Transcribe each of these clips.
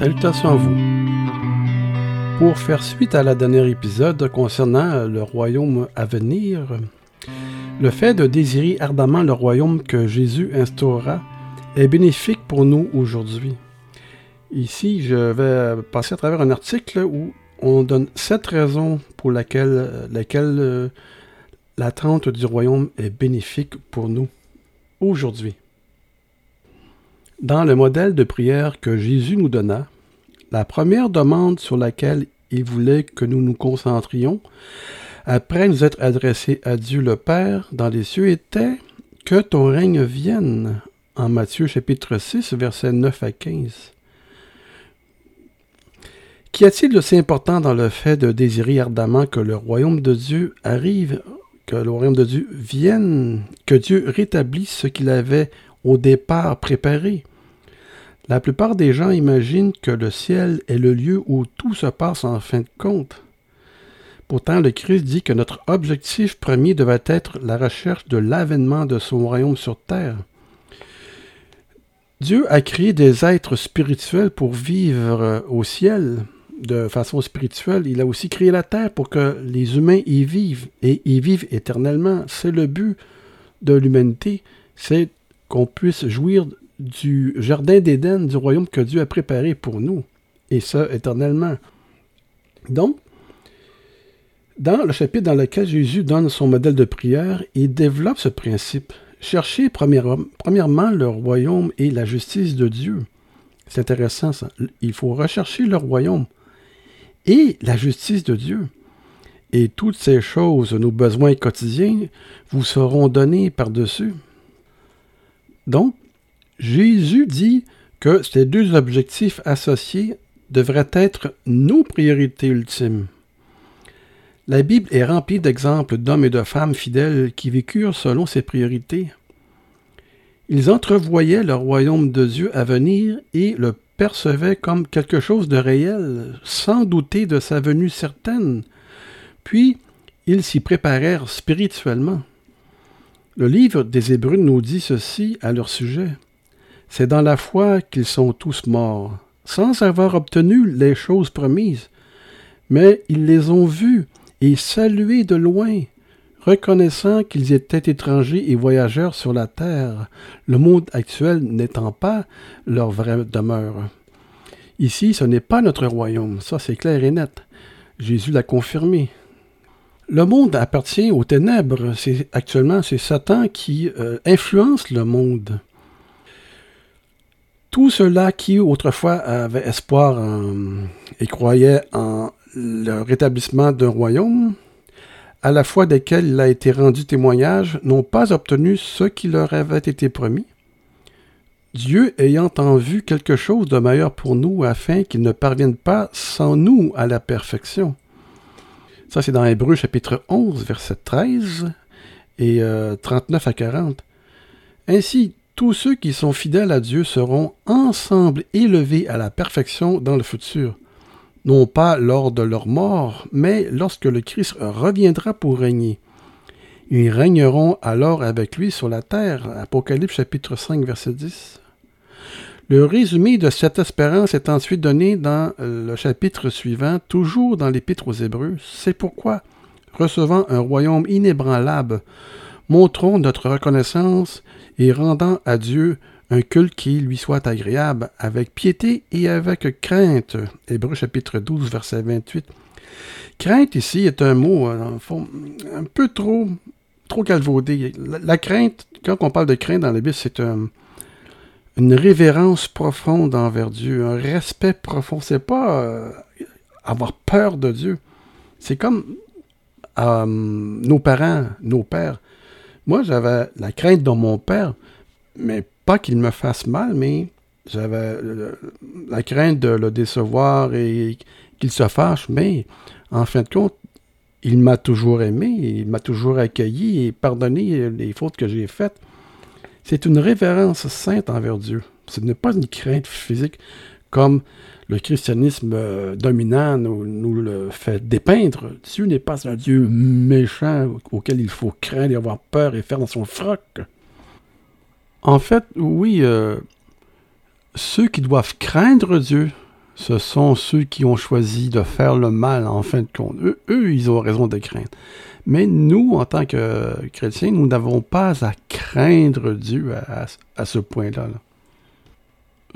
Salutations à vous. Pour faire suite à la dernière épisode concernant le royaume à venir, le fait de désirer ardemment le royaume que Jésus instaurera est bénéfique pour nous aujourd'hui. Ici, je vais passer à travers un article où on donne sept raisons pour lesquelles, lesquelles l'attente du royaume est bénéfique pour nous aujourd'hui. Dans le modèle de prière que Jésus nous donna, la première demande sur laquelle il voulait que nous nous concentrions, après nous être adressés à Dieu le Père dans les cieux, était que ton règne vienne, en Matthieu chapitre 6, versets 9 à 15. Qu'y a-t-il de si important dans le fait de désirer ardemment que le royaume de Dieu arrive, que le royaume de Dieu vienne, que Dieu rétablisse ce qu'il avait au départ préparé? La plupart des gens imaginent que le ciel est le lieu où tout se passe en fin de compte. Pourtant, le Christ dit que notre objectif premier devait être la recherche de l'avènement de son royaume sur terre. Dieu a créé des êtres spirituels pour vivre au ciel de façon spirituelle. Il a aussi créé la terre pour que les humains y vivent et y vivent éternellement. C'est le but de l'humanité, c'est qu'on puisse jouir du jardin d'Éden, du royaume que Dieu a préparé pour nous, et ça éternellement. Donc, dans le chapitre dans lequel Jésus donne son modèle de prière, il développe ce principe. Cherchez premièrement le royaume et la justice de Dieu. C'est intéressant ça. Il faut rechercher le royaume et la justice de Dieu. Et toutes ces choses, nos besoins quotidiens, vous seront donnés par-dessus. Donc, Jésus dit que ces deux objectifs associés devraient être nos priorités ultimes. La Bible est remplie d'exemples d'hommes et de femmes fidèles qui vécurent selon ces priorités. Ils entrevoyaient le royaume de Dieu à venir et le percevaient comme quelque chose de réel, sans douter de sa venue certaine. Puis, ils s'y préparèrent spirituellement. Le livre des Hébreux nous dit ceci à leur sujet. C'est dans la foi qu'ils sont tous morts, sans avoir obtenu les choses promises. Mais ils les ont vus et salués de loin, reconnaissant qu'ils étaient étrangers et voyageurs sur la terre, le monde actuel n'étant pas leur vraie demeure. Ici, ce n'est pas notre royaume, ça c'est clair et net. Jésus l'a confirmé. Le monde appartient aux ténèbres. C'est actuellement c'est Satan qui euh, influence le monde. Tous ceux-là qui autrefois avaient espoir et croyaient en le rétablissement d'un royaume, à la fois desquels il a été rendu témoignage, n'ont pas obtenu ce qui leur avait été promis. Dieu ayant en vue quelque chose de meilleur pour nous afin qu'il ne parvienne pas sans nous à la perfection. Ça, c'est dans Hébreu chapitre 11, verset 13 et 39 euh, à 40. Ainsi, tous ceux qui sont fidèles à Dieu seront ensemble élevés à la perfection dans le futur, non pas lors de leur mort, mais lorsque le Christ reviendra pour régner. Ils régneront alors avec lui sur la terre. Apocalypse chapitre 5 verset 10. Le résumé de cette espérance est ensuite donné dans le chapitre suivant, toujours dans l'Épître aux Hébreux. C'est pourquoi, recevant un royaume inébranlable, montrons notre reconnaissance et rendant à Dieu un culte qui lui soit agréable, avec piété et avec crainte. Hébreu chapitre 12, verset 28. Crainte ici est un mot, euh, un peu trop, trop calvaudé. La, crainte, quand on parle de crainte dans la Bible, c'est une révérence profonde envers Dieu, un respect profond. C'est pas euh, avoir peur de Dieu. C'est comme euh, nos parents, nos pères. Moi, j'avais la crainte de mon père, mais pas qu'il me fasse mal, mais j'avais la crainte de le décevoir et qu'il se fâche, mais en fin de compte, il m'a toujours aimé, il m'a toujours accueilli et pardonné les fautes que j'ai faites. C'est une révérence sainte envers Dieu. Ce n'est pas une crainte physique comme le christianisme euh, dominant nous, le fait dépeindre. Dieu n'est pas un Dieu méchant auquel il faut craindre et avoir peur et faire dans son froc. En fait, oui, euh, ceux qui doivent craindre Dieu, Ce sont ceux qui ont choisi de faire le mal en fin de compte. Eux, eux ils ont raison de craindre. Mais nous, en tant que chrétiens, nous n'avons pas à craindre Dieu à, ce point-là.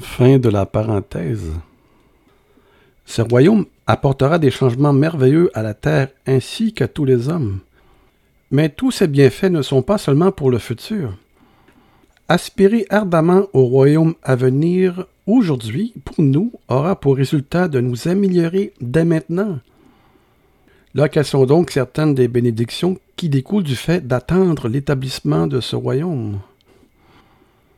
Fin de la parenthèse. Ce royaume apportera des changements merveilleux à la terre ainsi qu'à tous les hommes. Mais tous ces bienfaits ne sont pas seulement pour le futur. Aspirer ardemment au royaume à venir aujourd'hui, pour nous, aura pour résultat de nous améliorer dès maintenant. Là, quelles sont donc certaines des bénédictions qui découlent du fait d'attendre l'établissement de ce royaume?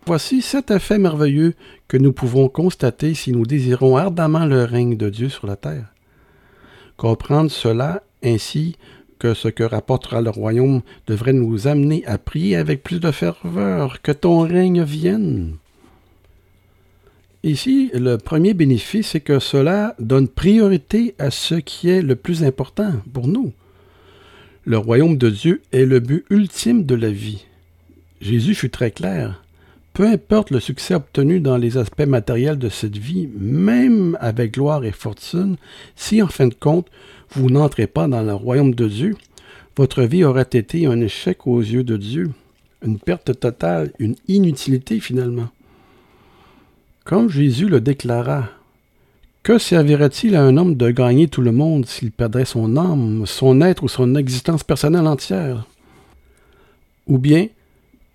Voici sept effets merveilleux que nous pouvons constater si nous désirons ardemment le règne de Dieu sur la terre. Comprendre cela ainsi que ce que rapportera le royaume devrait nous amener à prier avec plus de ferveur que ton règne vienne. Ici, le premier bénéfice, c'est que cela donne priorité à ce qui est le plus important pour nous. Le royaume de Dieu est le but ultime de la vie. Jésus fut très clair. Peu importe le succès obtenu dans les aspects matériels de cette vie, même avec gloire et fortune, si en fin de compte vous n'entrez pas dans le royaume de Dieu, votre vie aurait été un échec aux yeux de Dieu, une perte totale, une inutilité finalement. Comme Jésus le déclara, que servirait-il à un homme de gagner tout le monde s'il perdrait son âme, son être ou son existence personnelle entière? Ou bien,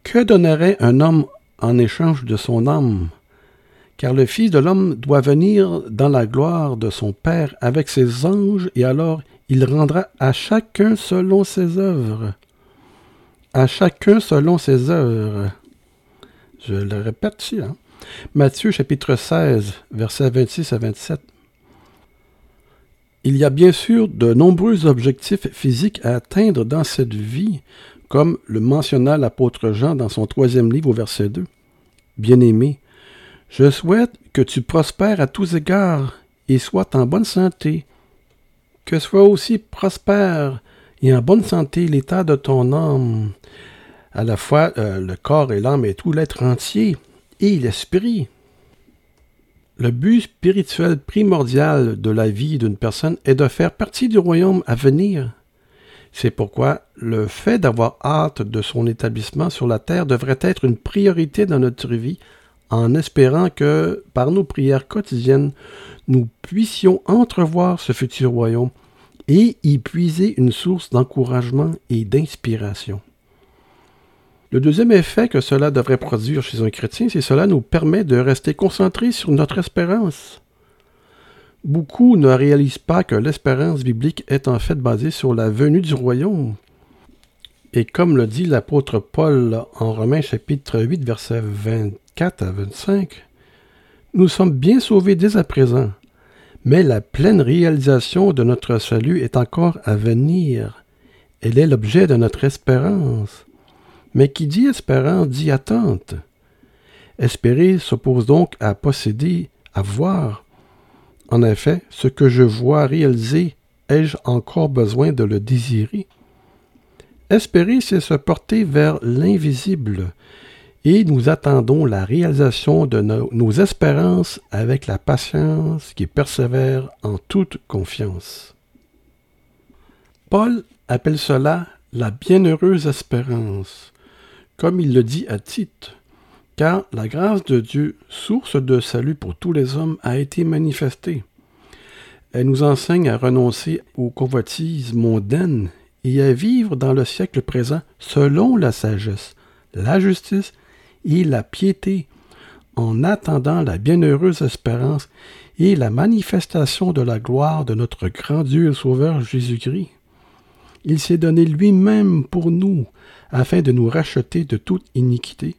que donnerait un homme en échange de son âme? Car le Fils de l'homme doit venir dans la gloire de son Père avec ses anges, et alors il rendra à chacun selon ses œuvres. À chacun selon ses œuvres. Je le répète ici, hein? Matthieu chapitre 16, versets 26 à 27. Il y a bien sûr de nombreux objectifs physiques à atteindre dans cette vie, comme le mentionna l'apôtre Jean dans son troisième livre au verset 2. Bien-aimé, je souhaite que tu prospères à tous égards et sois en bonne santé, que soit aussi prospère et en bonne santé l'état de ton âme, à la fois euh, le corps et l'âme et tout l'être entier et l'esprit. Le but spirituel primordial de la vie d'une personne est de faire partie du royaume à venir. C'est pourquoi le fait d'avoir hâte de son établissement sur la terre devrait être une priorité dans notre vie, en espérant que, par nos prières quotidiennes, nous puissions entrevoir ce futur royaume et y puiser une source d'encouragement et d'inspiration. Le deuxième effet que cela devrait produire chez un chrétien, c'est cela nous permet de rester concentrés sur notre espérance. Beaucoup ne réalisent pas que l'espérance biblique est en fait basée sur la venue du royaume. Et comme le dit l'apôtre Paul en Romains chapitre 8 versets 24 à 25, nous sommes bien sauvés dès à présent, mais la pleine réalisation de notre salut est encore à venir. Elle est l'objet de notre espérance. Mais qui dit espérant dit attente. Espérer s'oppose donc à posséder, à voir. En effet, ce que je vois réaliser, ai-je encore besoin de le désirer? Espérer, c'est se porter vers l'invisible, et nous attendons la réalisation de nos, espérances avec la patience qui persévère en toute confiance. Paul appelle cela la bienheureuse espérance comme il le dit à Tite, car la grâce de Dieu, source de salut pour tous les hommes, a été manifestée. Elle nous enseigne à renoncer aux convoitises mondaines et à vivre dans le siècle présent selon la sagesse, la justice et la piété, en attendant la bienheureuse espérance et la manifestation de la gloire de notre grand Dieu et Sauveur Jésus-Christ. Il s'est donné lui-même pour nous, afin de nous racheter de toute iniquité,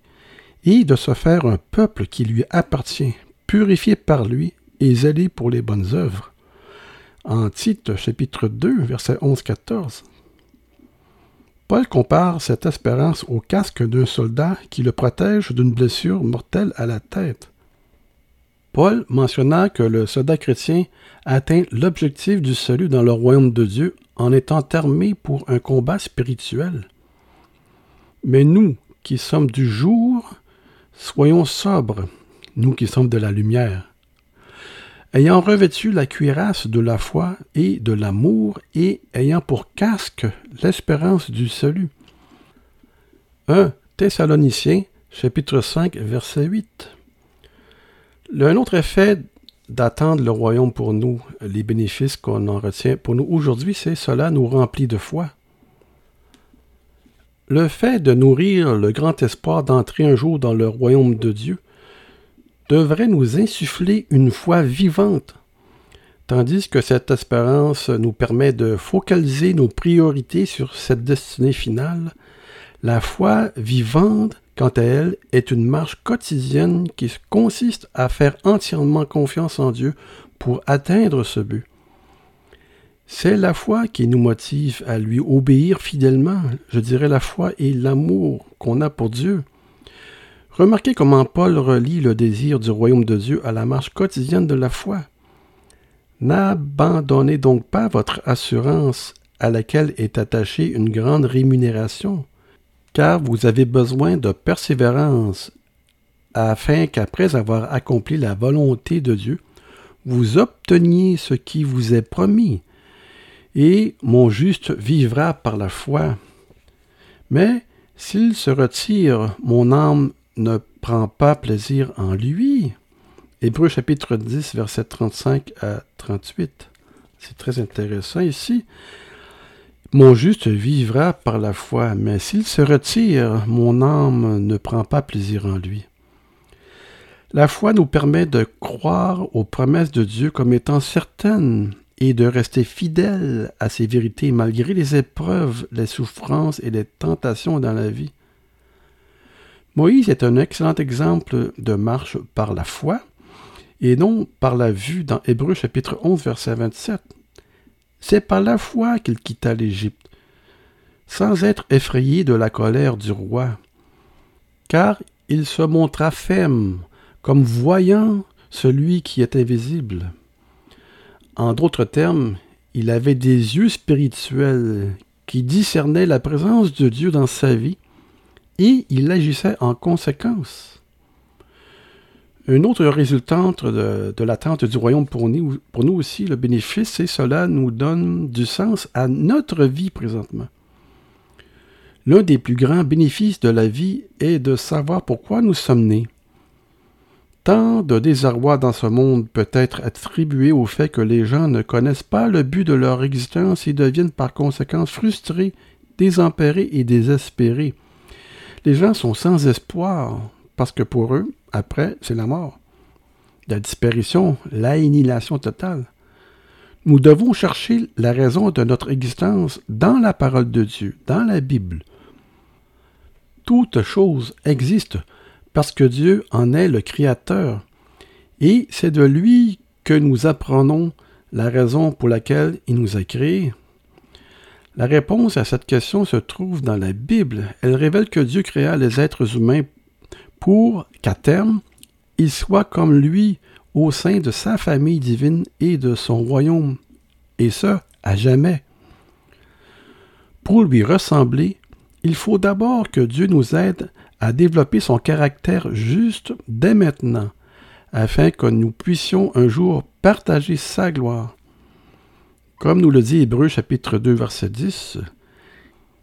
et de se faire un peuple qui lui appartient, purifié par lui et zélé pour les bonnes œuvres. En Tite chapitre 2, verset 11-14. Paul compare cette espérance au casque d'un soldat qui le protège d'une blessure mortelle à la tête. Paul mentionna que le soldat chrétien atteint l'objectif du salut dans le royaume de Dieu en étant armé pour un combat spirituel. Mais nous qui sommes du jour, soyons sobres, nous qui sommes de la lumière. ayant revêtu la cuirasse de la foi et de l'amour, et ayant pour casque l'espérance du salut. 1 Thessaloniciens, chapitre 5, verset 8. Un autre effet d'attendre le royaume pour nous, les bénéfices qu'on en retient pour nous aujourd'hui, c'est cela nous remplit de foi. Le fait de nourrir le grand espoir d'entrer un jour dans le royaume de Dieu devrait nous insuffler une foi vivante, tandis que cette espérance nous permet de focaliser nos priorités sur cette destinée finale. La foi vivante, quant à elle, est une marche quotidienne qui consiste à faire entièrement confiance en Dieu pour atteindre ce but. C'est la foi qui nous motive à lui obéir fidèlement. Je dirais la foi et l'amour qu'on a pour Dieu. Remarquez comment Paul relie le désir du royaume de Dieu à la marche quotidienne de la foi. N'abandonnez donc pas votre assurance à laquelle est attachée une grande rémunération, car vous avez besoin de persévérance afin qu'après avoir accompli la volonté de Dieu, vous obteniez ce qui vous est promis. Et mon juste vivra par la foi. Mais s'il se retire, mon âme ne prend pas plaisir en lui. Hébreu chapitre 10, verset 35 à 38. C'est très intéressant ici. Mon juste vivra par la foi, mais s'il se retire, mon âme ne prend pas plaisir en lui. La foi nous permet de croire aux promesses de Dieu comme étant certaines et de rester fidèle à ses vérités malgré les épreuves, les souffrances et les tentations dans la vie. Moïse est un excellent exemple de marche par la foi et non par la vue dans Hébreu chapitre 11 verset 27. C'est par la foi qu'il quitta l'Égypte, sans être effrayé de la colère du roi, car il se montra ferme, comme voyant celui qui est invisible. En d'autres termes, il avait des yeux spirituels qui discernaient la présence de Dieu dans sa vie et il agissait en conséquence. Une autre résultante de, l'attente du royaume pour nous, pour nous aussi, le bénéfice, c'est cela nous donne du sens à notre vie présentement. L'un des plus grands bénéfices de la vie est de savoir pourquoi nous sommes nés. Tant de désarroi dans ce monde peut être attribué au fait que les gens ne connaissent pas le but de leur existence et deviennent par conséquent frustrés, désempérés et désespérés. Les gens sont sans espoir parce que pour eux, après, c'est la mort, la disparition, l'annihilation totale. Nous devons chercher la raison de notre existence dans la parole de Dieu, dans la Bible. Toute chose existe parce que Dieu en est le Créateur, et c'est de lui que nous apprenons la raison pour laquelle il nous a créés. La réponse à cette question se trouve dans la Bible. Elle révèle que Dieu créa les êtres humains pour qu'à terme, ils soient comme lui au sein de sa famille divine et de son royaume, et ce, à jamais. Pour lui ressembler, il faut d'abord que Dieu nous aide à développer son caractère juste dès maintenant, afin que nous puissions un jour partager sa gloire. Comme nous le dit Hébreu chapitre 2 verset 10,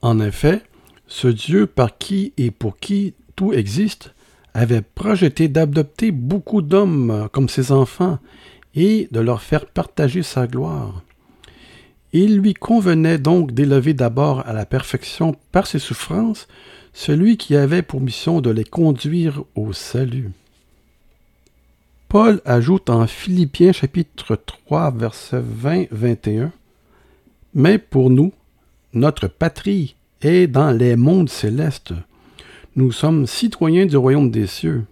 en effet, ce Dieu par qui et pour qui tout existe avait projeté d'adopter beaucoup d'hommes comme ses enfants et de leur faire partager sa gloire. Il lui convenait donc d'élever d'abord à la perfection par ses souffrances celui qui avait pour mission de les conduire au salut. Paul ajoute en Philippiens chapitre 3 verset 20-21 Mais pour nous, notre patrie est dans les mondes célestes. Nous sommes citoyens du royaume des cieux.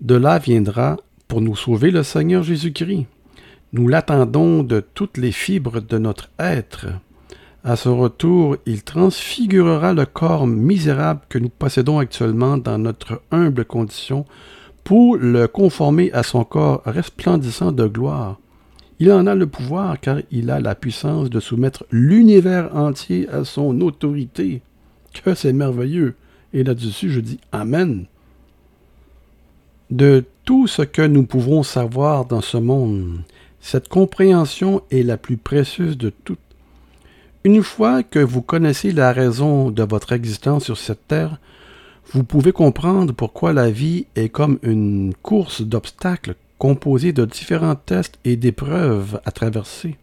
De là viendra pour nous sauver le Seigneur Jésus-Christ. Nous l'attendons de toutes les fibres de notre être. À son retour, il transfigurera le corps misérable que nous possédons actuellement dans notre humble condition pour le conformer à son corps resplendissant de gloire. Il en a le pouvoir car il a la puissance de soumettre l'univers entier à son autorité. Que c'est merveilleux. Et là-dessus, je dis Amen. De tout ce que nous pouvons savoir dans ce monde. Cette compréhension est la plus précieuse de toutes. Une fois que vous connaissez la raison de votre existence sur cette terre, vous pouvez comprendre pourquoi la vie est comme une course d'obstacles composée de différents tests et d'épreuves à traverser.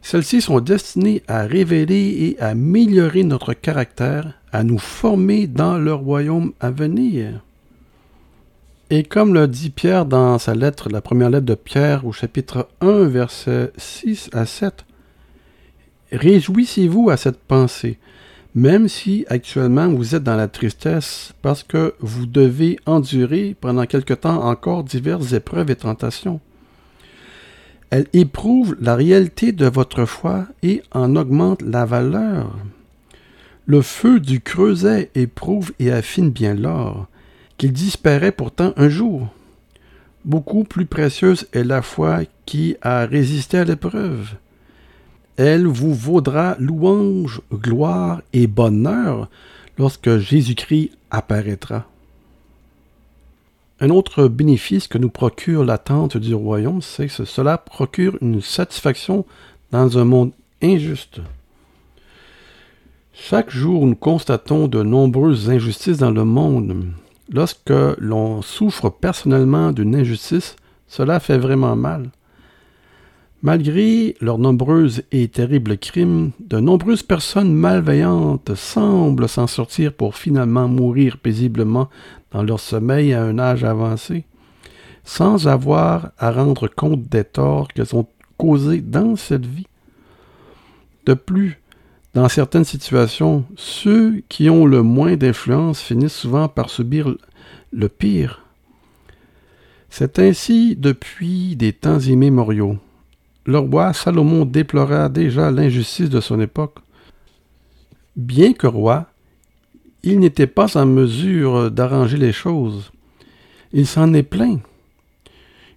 Celles-ci sont destinées à révéler et à améliorer notre caractère, à nous former dans le royaume à venir. Et comme le dit Pierre dans sa lettre, la première lettre de Pierre au chapitre 1, versets 6 à 7, Réjouissez-vous à cette pensée, même si actuellement vous êtes dans la tristesse, parce que vous devez endurer pendant quelque temps encore diverses épreuves et tentations. Elle éprouve la réalité de votre foi et en augmente la valeur. Le feu du creuset éprouve et affine bien l'or, qu'il disparaît pourtant un jour. Beaucoup plus précieuse est la foi qui a résisté à l'épreuve. Elle vous vaudra louange, gloire et bonheur lorsque Jésus-Christ apparaîtra. Un autre bénéfice que nous procure l'attente du royaume, c'est que cela procure une satisfaction dans un monde injuste. Chaque jour, nous constatons de nombreuses injustices dans le monde. Lorsque l'on souffre personnellement d'une injustice, cela fait vraiment mal. Malgré leurs nombreux et terribles crimes, de nombreuses personnes malveillantes semblent s'en sortir pour finalement mourir paisiblement dans leur sommeil à un âge avancé, sans avoir à rendre compte des torts qu'elles ont causés dans cette vie. De plus, dans certaines situations, ceux qui ont le moins d'influence finissent souvent par subir le pire. C'est ainsi depuis des temps immémoriaux le roi Salomon déplora déjà l'injustice de son époque. Bien que roi, il n'était pas en mesure d'arranger les choses. Il s'en est plaint.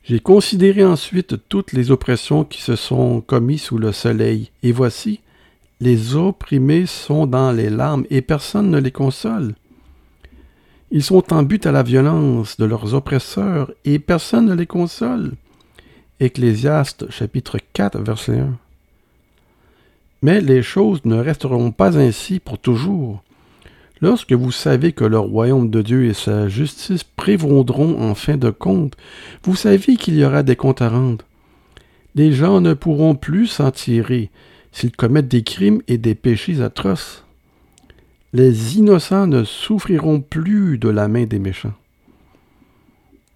J'ai considéré ensuite toutes les oppressions qui se sont commises sous le soleil, et voici, les opprimés sont dans les larmes, et personne ne les console. Ils sont en but à la violence de leurs oppresseurs, et personne ne les console. Ecclésiaste chapitre 4 verset 1. Mais les choses ne resteront pas ainsi pour toujours. Lorsque vous savez que le royaume de Dieu et sa justice prévaudront en fin de compte, vous savez qu'il y aura des comptes à rendre. Les gens ne pourront plus s'en tirer s'ils commettent des crimes et des péchés atroces. Les innocents ne souffriront plus de la main des méchants.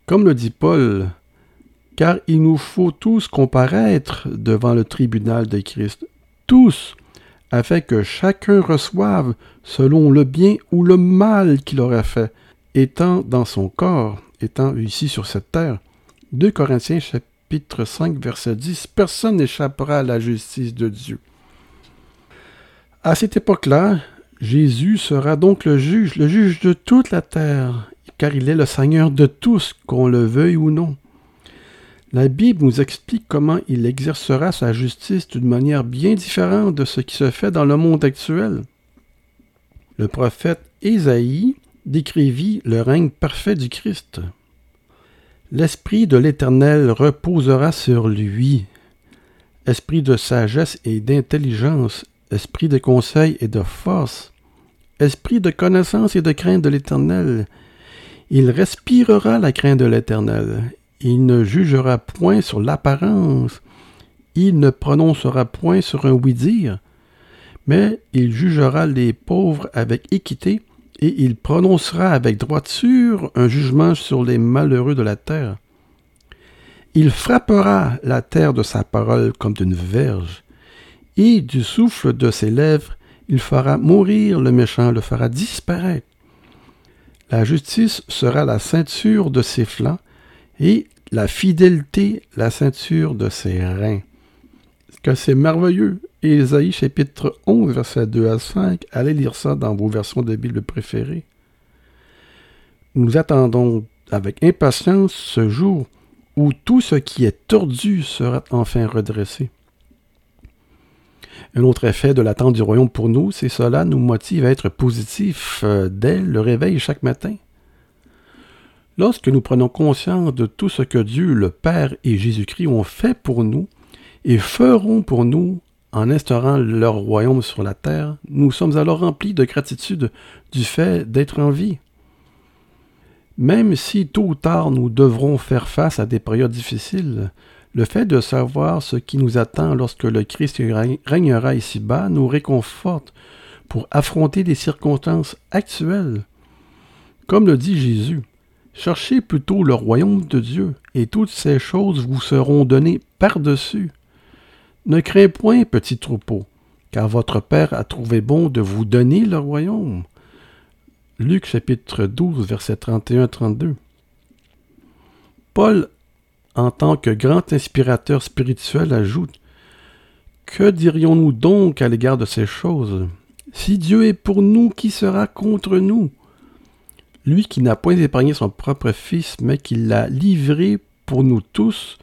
Comme le dit Paul car il nous faut tous comparaître devant le tribunal de Christ, tous, afin que chacun reçoive selon le bien ou le mal qu'il aurait fait, étant dans son corps, étant ici sur cette terre. 2 Corinthiens chapitre 5 verset 10, personne n'échappera à la justice de Dieu. À cette époque-là, Jésus sera donc le juge, le juge de toute la terre, car il est le Seigneur de tous, qu'on le veuille ou non. La Bible nous explique comment il exercera sa justice d'une manière bien différente de ce qui se fait dans le monde actuel. Le prophète Ésaïe décrivit le règne parfait du Christ. L'Esprit de l'Éternel reposera sur lui, esprit de sagesse et d'intelligence, esprit de conseil et de force, esprit de connaissance et de crainte de l'Éternel. Il respirera la crainte de l'Éternel il ne jugera point sur l'apparence. Il ne prononcera point sur un oui-dire. Mais il jugera les pauvres avec équité et il prononcera avec droiture un jugement sur les malheureux de la terre. Il frappera la terre de sa parole comme d'une verge, et du souffle de ses lèvres, il fera mourir le méchant, le fera disparaître. La justice sera la ceinture de ses flancs, et la fidélité, la ceinture de ses reins. Que c'est merveilleux. Ésaïe chapitre 11, verset 2 à 5. Allez lire ça dans vos versions de Bible préférées. Nous attendons avec impatience ce jour où tout ce qui est tordu sera enfin redressé. Un autre effet de l'attente du royaume pour nous, c'est cela nous motive à être positifs euh, dès le réveil chaque matin. Lorsque nous prenons conscience de tout ce que Dieu, le Père et Jésus-Christ ont fait pour nous et feront pour nous en instaurant leur royaume sur la terre, nous sommes alors remplis de gratitude du fait d'être en vie. Même si tôt ou tard nous devrons faire face à des périodes difficiles, le fait de savoir ce qui nous attend lorsque le Christ régnera ici-bas nous réconforte pour affronter les circonstances actuelles. Comme le dit Jésus, cherchez plutôt le royaume de Dieu, et toutes ces choses vous seront données par-dessus. Ne crains point, petit troupeau, car votre Père a trouvé bon de vous donner le royaume. Luc chapitre 12, versets 31-32. Paul, en tant que grand inspirateur spirituel, ajoute Que dirions-nous donc à l'égard de ces choses? Si Dieu est pour nous, qui sera contre nous? Lui qui n'a point épargné son propre Fils, mais qui l'a livré pour nous tous,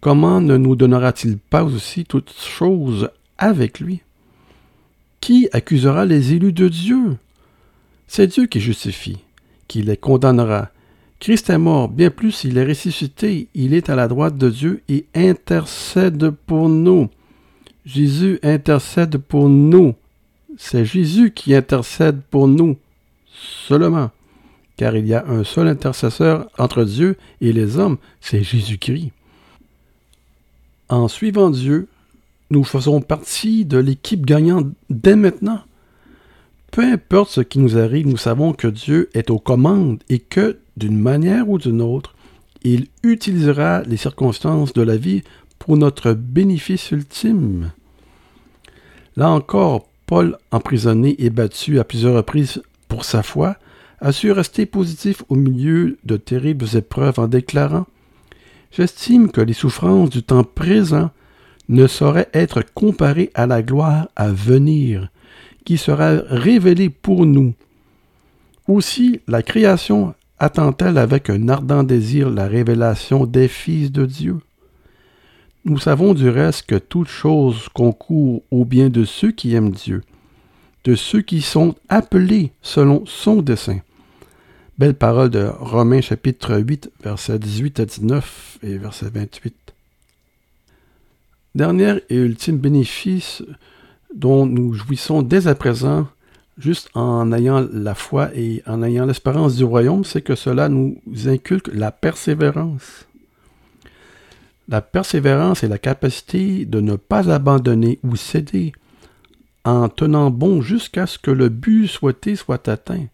comment ne nous donnera-t-il pas aussi toutes choses avec lui? Qui accusera les élus de Dieu? C'est Dieu qui justifie, qui les condamnera. Christ est mort, bien plus il est ressuscité, il est à la droite de Dieu et intercède pour nous. Jésus intercède pour nous. C'est Jésus qui intercède pour nous seulement, car il y a un seul intercesseur entre Dieu et les hommes, c'est Jésus-Christ. En suivant Dieu, nous faisons partie de l'équipe gagnante dès maintenant. Peu importe ce qui nous arrive, nous savons que Dieu est aux commandes et que, d'une manière ou d'une autre, il utilisera les circonstances de la vie pour notre bénéfice ultime. Là encore, Paul, emprisonné et battu à plusieurs reprises pour sa foi, a su rester positif au milieu de terribles épreuves en déclarant J'estime que les souffrances du temps présent ne sauraient être comparées à la gloire à venir, qui sera révélé pour nous. Aussi, la création attend-elle avec un ardent désir la révélation des fils de Dieu. Nous savons du reste que toute chose concourt au bien de ceux qui aiment Dieu, de ceux qui sont appelés selon son dessein. Belle parole de Romains chapitre 8, versets 18 à 19 et verset 28. Dernier et ultime bénéfice dont nous jouissons dès à présent, juste en ayant la foi et en ayant l'espérance du royaume, c'est que cela nous inculque la persévérance. La persévérance est la capacité de ne pas abandonner ou céder en tenant bon jusqu'à ce que le but souhaité soit atteint.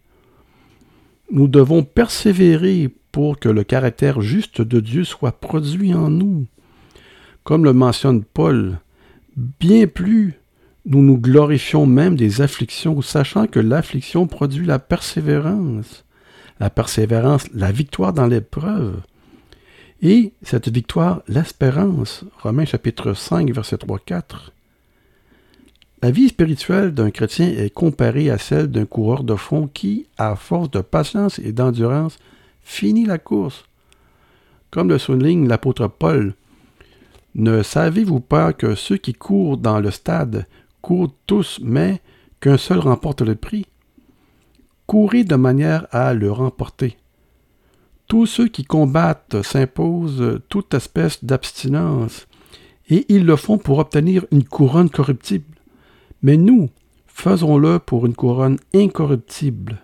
Nous devons persévérer pour que le caractère juste de Dieu soit produit en nous. Comme le mentionne Paul, bien plus nous nous glorifions même des afflictions, sachant que l'affliction produit la persévérance. La persévérance, la victoire dans l'épreuve. Et cette victoire, l'espérance. Romains chapitre 5, verset 3-4. La vie spirituelle d'un chrétien est comparée à celle d'un coureur de fond qui, à force de patience et d'endurance, finit la course. Comme le souligne l'apôtre Paul, ne savez-vous pas que ceux qui courent dans le stade courent tous, mais qu'un seul remporte le prix? Courez de manière à le remporter. Tous ceux qui combattent s'imposent toute espèce d'abstinence, et ils le font pour obtenir une couronne corruptible. Mais nous, faisons-le pour une couronne incorruptible.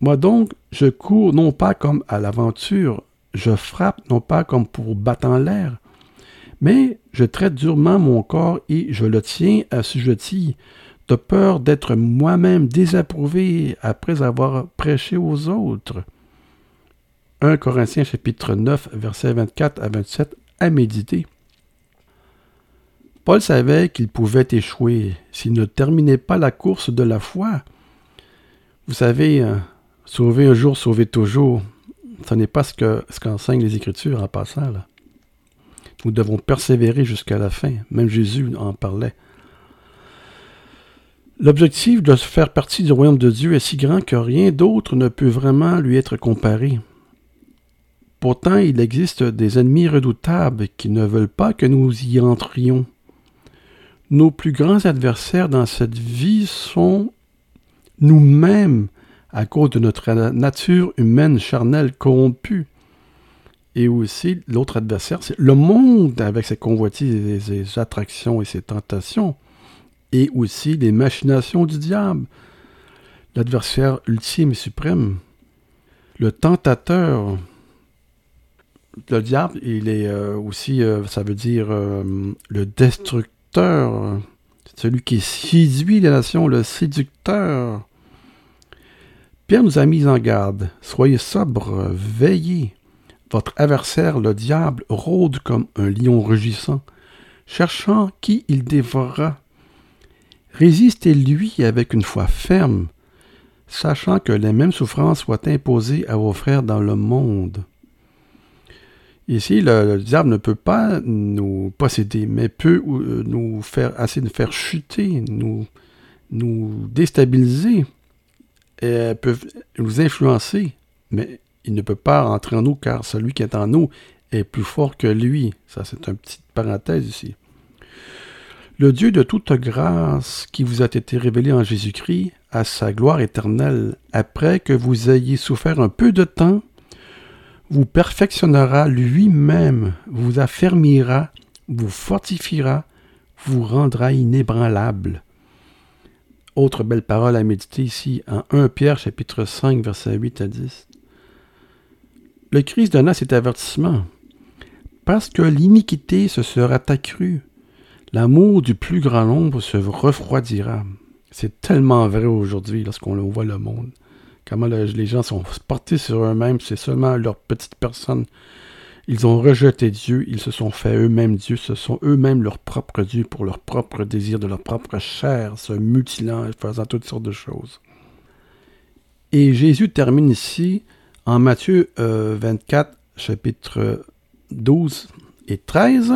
Moi donc, je cours non pas comme à l'aventure, je frappe non pas comme pour battre en l'air, mais je traite durement mon corps et je le tiens assujetti, de peur d'être moi-même désapprouvé après avoir prêché aux autres. 1 Corinthiens chapitre 9, versets 24 à 27 à méditer. Paul savait qu'il pouvait échouer s'il ne terminait pas la course de la foi. Vous savez, euh, sauver un jour, sauver toujours, ce n'est pas ce qu'enseignent les Écritures en passant. Nous devons persévérer jusqu'à la fin. Même Jésus en parlait. L'objectif de faire partie du royaume de Dieu est si grand que rien d'autre ne peut vraiment lui être comparé. Pourtant, il existe des ennemis redoutables qui ne veulent pas que nous y entrions. Nos plus grands adversaires dans cette vie sont nous-mêmes à cause de notre nature humaine charnelle corrompue. Et aussi, l'autre adversaire, c'est le monde avec ses convoitises, ses attractions et ses tentations. Et aussi les machinations du diable, l'adversaire ultime et suprême. Le tentateur, le diable, il est euh, aussi, euh, ça veut dire euh, le destructeur, celui qui séduit les nations, le séducteur. Pierre nous a mis en garde. Soyez sobres, veillez. Votre adversaire, le diable, rôde comme un lion rugissant, cherchant qui il dévorera. Résistez-lui avec une foi ferme, sachant que les mêmes souffrances soient imposées à vos frères dans le monde. Ici, le, diable ne peut pas nous posséder, mais peut euh, nous faire assez de faire chuter, nous, déstabiliser, et peut nous influencer, mais il ne peut pas entrer en nous car celui qui est en nous est plus fort que lui. Ça, c'est une petite parenthèse ici. Le Dieu de toute grâce qui vous a été révélé en Jésus-Christ à sa gloire éternelle, après que vous ayez souffert un peu de temps, vous perfectionnera lui-même, vous affermira, vous fortifiera, vous rendra inébranlable. Autre belle parole à méditer ici en 1 Pierre chapitre 5 versets 8 à 10. Le Christ donna cet avertissement. Parce que l'iniquité se sera accrue, L'amour du plus grand nombre se refroidira. C'est tellement vrai aujourd'hui lorsqu'on voit le monde. Comment les gens sont portés sur eux-mêmes, c'est seulement leur petite personne. Ils ont rejeté Dieu, ils se sont fait eux-mêmes Dieu, ce sont eux-mêmes leur propre Dieu pour leur propre désir de leur propre chair, se mutilant et faisant toutes sortes de choses. Et Jésus termine ici en Matthieu 24, euh, chapitre 12 et 13.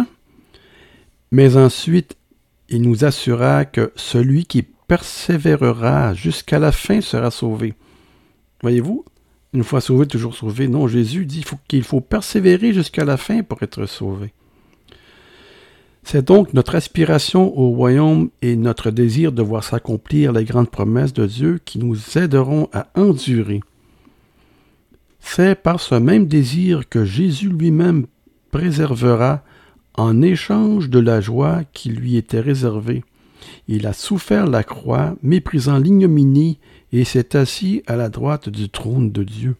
Mais ensuite, il nous assura que celui qui persévérera jusqu'à la fin sera sauvé. Voyez-vous, une fois sauvé, toujours sauvé. Non, Jésus dit qu'il faut, persévérer jusqu'à la fin pour être sauvé. C'est donc notre aspiration au royaume et notre désir de voir s'accomplir les grandes promesses de Dieu qui nous aideront à endurer. C'est par ce même désir que Jésus lui-même préservera en échange de la joie qui lui était réservée. Il a souffert la croix, méprisant l'ignominie, et s'est assis à la droite du trône de Dieu.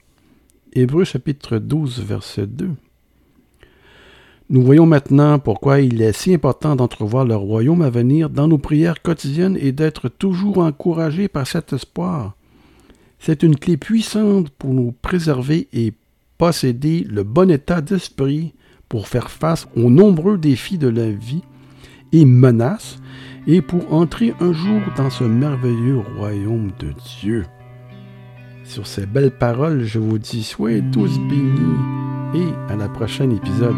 Hébreu chapitre 12, verset 2. Nous voyons maintenant pourquoi il est si important d'entrevoir le royaume à venir dans nos prières quotidiennes et d'être toujours encouragés par cet espoir. C'est une clé puissante pour nous préserver et posséder le bon état d'esprit pour faire face aux nombreux défis de la vie et menaces et pour entrer un jour dans ce merveilleux royaume de Dieu. Sur ces belles paroles, je vous dis soyez tous bénis et à la prochaine épisode.